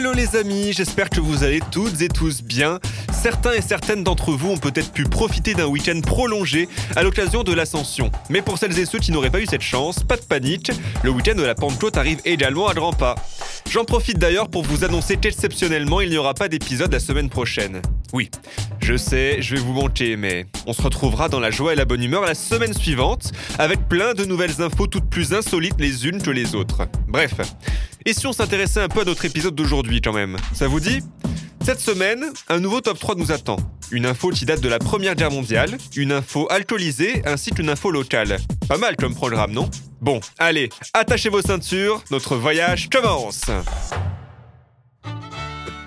Hello les amis, j'espère que vous allez toutes et tous bien. Certains et certaines d'entre vous ont peut-être pu profiter d'un week-end prolongé à l'occasion de l'ascension. Mais pour celles et ceux qui n'auraient pas eu cette chance, pas de panique, le week-end de la Pentecôte arrive également à grands pas. J'en profite d'ailleurs pour vous annoncer qu'exceptionnellement il n'y aura pas d'épisode la semaine prochaine. Oui, je sais, je vais vous manquer, mais on se retrouvera dans la joie et la bonne humeur la semaine suivante, avec plein de nouvelles infos toutes plus insolites les unes que les autres. Bref, et si on s'intéressait un peu à notre épisode d'aujourd'hui quand même? Ça vous dit? Cette semaine, un nouveau top 3 nous attend. Une info qui date de la Première Guerre mondiale, une info alcoolisée ainsi qu'une info locale. Pas mal comme programme, non? Bon, allez, attachez vos ceintures, notre voyage commence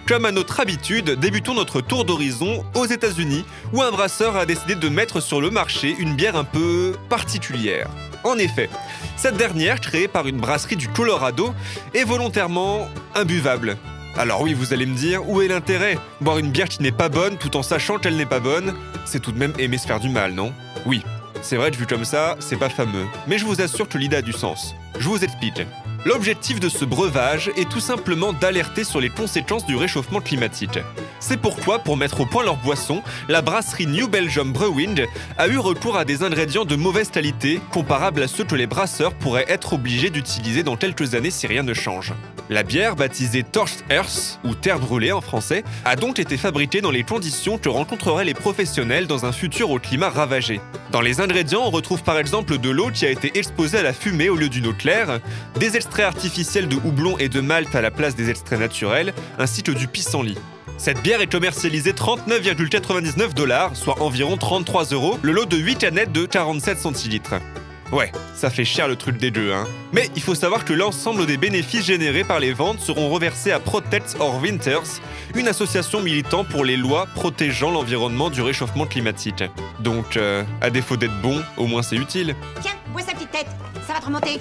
comme à notre habitude, débutons notre tour d'horizon aux États-Unis, où un brasseur a décidé de mettre sur le marché une bière un peu particulière. En effet, cette dernière, créée par une brasserie du Colorado, est volontairement imbuvable. Alors oui, vous allez me dire, où est l'intérêt? Boire une bière qui n'est pas bonne tout en sachant qu'elle n'est pas bonne, c'est tout de même aimer se faire du mal, non? Oui, c'est vrai que vu comme ça, c'est pas fameux. Mais je vous assure que l'idée a du sens. Je vous explique. L'objectif de ce breuvage est tout simplement d'alerter sur les conséquences du réchauffement climatique. C'est pourquoi, pour mettre au point leur boisson, la brasserie New Belgium Brewing a eu recours à des ingrédients de mauvaise qualité, comparables à ceux que les brasseurs pourraient être obligés d'utiliser dans quelques années si rien ne change. La bière, baptisée Torched Earth, ou terre brûlée en français, a donc été fabriquée dans les conditions que rencontreraient les professionnels dans un futur au climat ravagé. Dans les ingrédients, on retrouve par exemple de l'eau qui a été exposée à la fumée au lieu d'une eau claire, des extraits artificiels de houblon et de malt à la place des extraits naturels, ainsi que du pissenlit. Cette bière est commercialisée 39,99 dollars, soit environ 33 euros, le lot de 8 canettes de 47 centilitres. Ouais, ça fait cher le truc des deux, hein. Mais il faut savoir que l'ensemble des bénéfices générés par les ventes seront reversés à Protect Our Winters, une association militant pour les lois protégeant l'environnement du réchauffement climatique. Donc, euh, à défaut d'être bon, au moins c'est utile. Tiens, bois sa petite tête, ça va te remonter?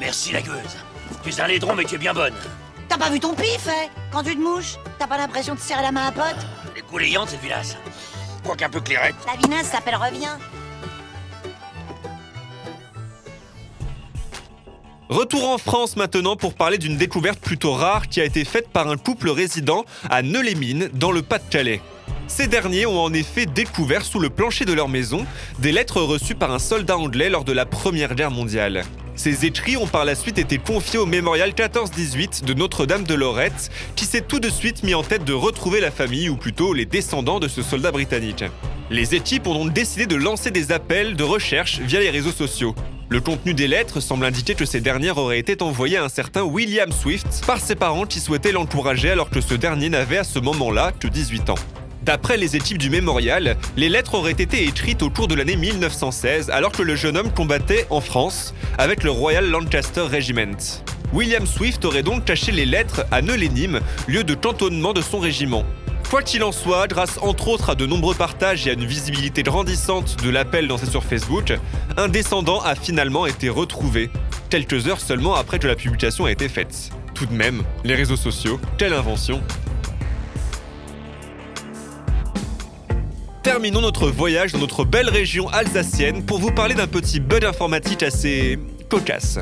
Merci la gueuse. Tu es un laidron mais tu es bien bonne. T'as pas vu ton pif, hein Quand tu te mouches, t'as pas l'impression de serrer la main à un pote Les couléantes cette vilasse. Quoiqu'un peu clairette. La vinasse s'appelle Reviens. Retour en France maintenant pour parler d'une découverte plutôt rare qui a été faite par un couple résident à Neux-les-Mines, dans le Pas-de-Calais. Ces derniers ont en effet découvert sous le plancher de leur maison des lettres reçues par un soldat anglais lors de la Première Guerre mondiale. Ces écrits ont par la suite été confiés au mémorial 14-18 de Notre-Dame de Lorette, qui s'est tout de suite mis en tête de retrouver la famille, ou plutôt les descendants de ce soldat britannique. Les équipes ont donc décidé de lancer des appels de recherche via les réseaux sociaux. Le contenu des lettres semble indiquer que ces dernières auraient été envoyées à un certain William Swift par ses parents qui souhaitaient l'encourager alors que ce dernier n'avait à ce moment-là que 18 ans. D'après les équipes du mémorial, les lettres auraient été écrites au cours de l'année 1916 alors que le jeune homme combattait en France avec le Royal Lancaster Regiment. William Swift aurait donc caché les lettres à Neulénime, lieu de cantonnement de son régiment. Quoi qu'il en soit, grâce entre autres à de nombreux partages et à une visibilité grandissante de l'appel lancé sur Facebook, un descendant a finalement été retrouvé, quelques heures seulement après que la publication a été faite. Tout de même, les réseaux sociaux, quelle invention Terminons notre voyage dans notre belle région alsacienne pour vous parler d'un petit bug informatique assez cocasse.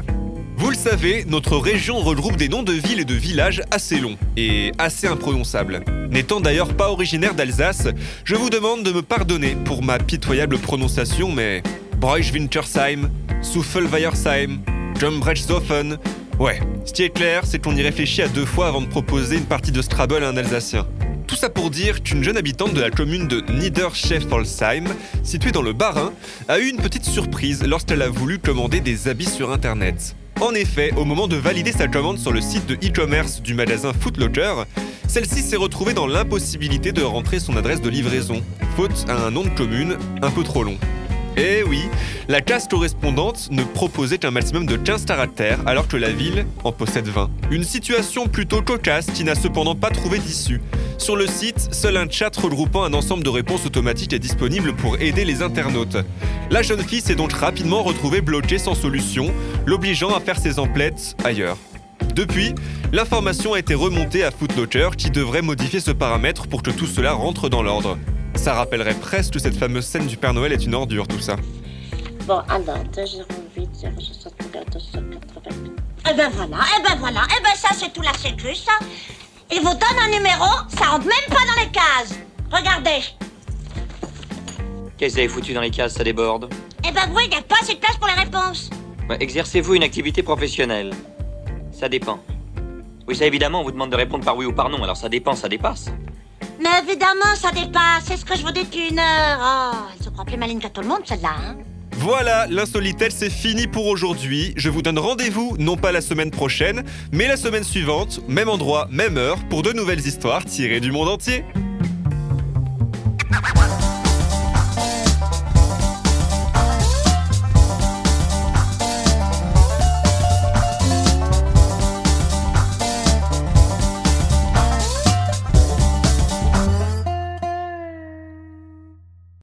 Vous le savez, notre région regroupe des noms de villes et de villages assez longs et assez imprononçables. N'étant d'ailleurs pas originaire d'Alsace, je vous demande de me pardonner pour ma pitoyable prononciation, mais Breuch-Wintersheim, Souffel-Weiersheim, Jumbrechtshofen. Ouais, ce qui est clair, c'est qu'on y réfléchit à deux fois avant de proposer une partie de Scrabble à un Alsacien. Tout ça pour dire qu'une jeune habitante de la commune de Niederscheffolsheim, située dans le Bas-Rhin, a eu une petite surprise lorsqu'elle a voulu commander des habits sur Internet. En effet, au moment de valider sa commande sur le site de e-commerce du magasin Footlocker, celle-ci s'est retrouvée dans l'impossibilité de rentrer son adresse de livraison, faute à un nom de commune un peu trop long. Eh oui, la case correspondante ne proposait qu'un maximum de 15 caractères alors que la ville en possède 20. Une situation plutôt cocasse qui n'a cependant pas trouvé d'issue. Sur le site, seul un chat regroupant un ensemble de réponses automatiques est disponible pour aider les internautes. La jeune fille s'est donc rapidement retrouvée bloquée sans solution, l'obligeant à faire ses emplettes ailleurs. Depuis, l'information a été remontée à Footlocker qui devrait modifier ce paramètre pour que tout cela rentre dans l'ordre. Ça rappellerait presque que cette fameuse scène du Père Noël est une ordure, tout ça. Bon, alors, 208, 064, 280. Eh ben voilà, eh ben voilà, eh ben ça c'est tout la sécu, ça. Il vous donne un numéro, ça rentre même pas dans les cases. Regardez. Qu'est-ce que vous avez foutu dans les cases, ça déborde Eh ben oui, il n'y a pas assez de place pour les réponses. Ouais, Exercez-vous une activité professionnelle Ça dépend. Oui, ça évidemment, on vous demande de répondre par oui ou par non, alors ça dépend, ça dépasse. Mais évidemment, ça dépasse. C'est ce que je vous dis depuis une heure. Oh, elle se croit plus maligne que tout le monde, celle-là. Hein Voilà, l'insolitel c'est fini pour aujourd'hui. Je vous donne rendez-vous non pas la semaine prochaine, mais la semaine suivante, même endroit, même heure, pour de nouvelles histoires tirées du monde entier.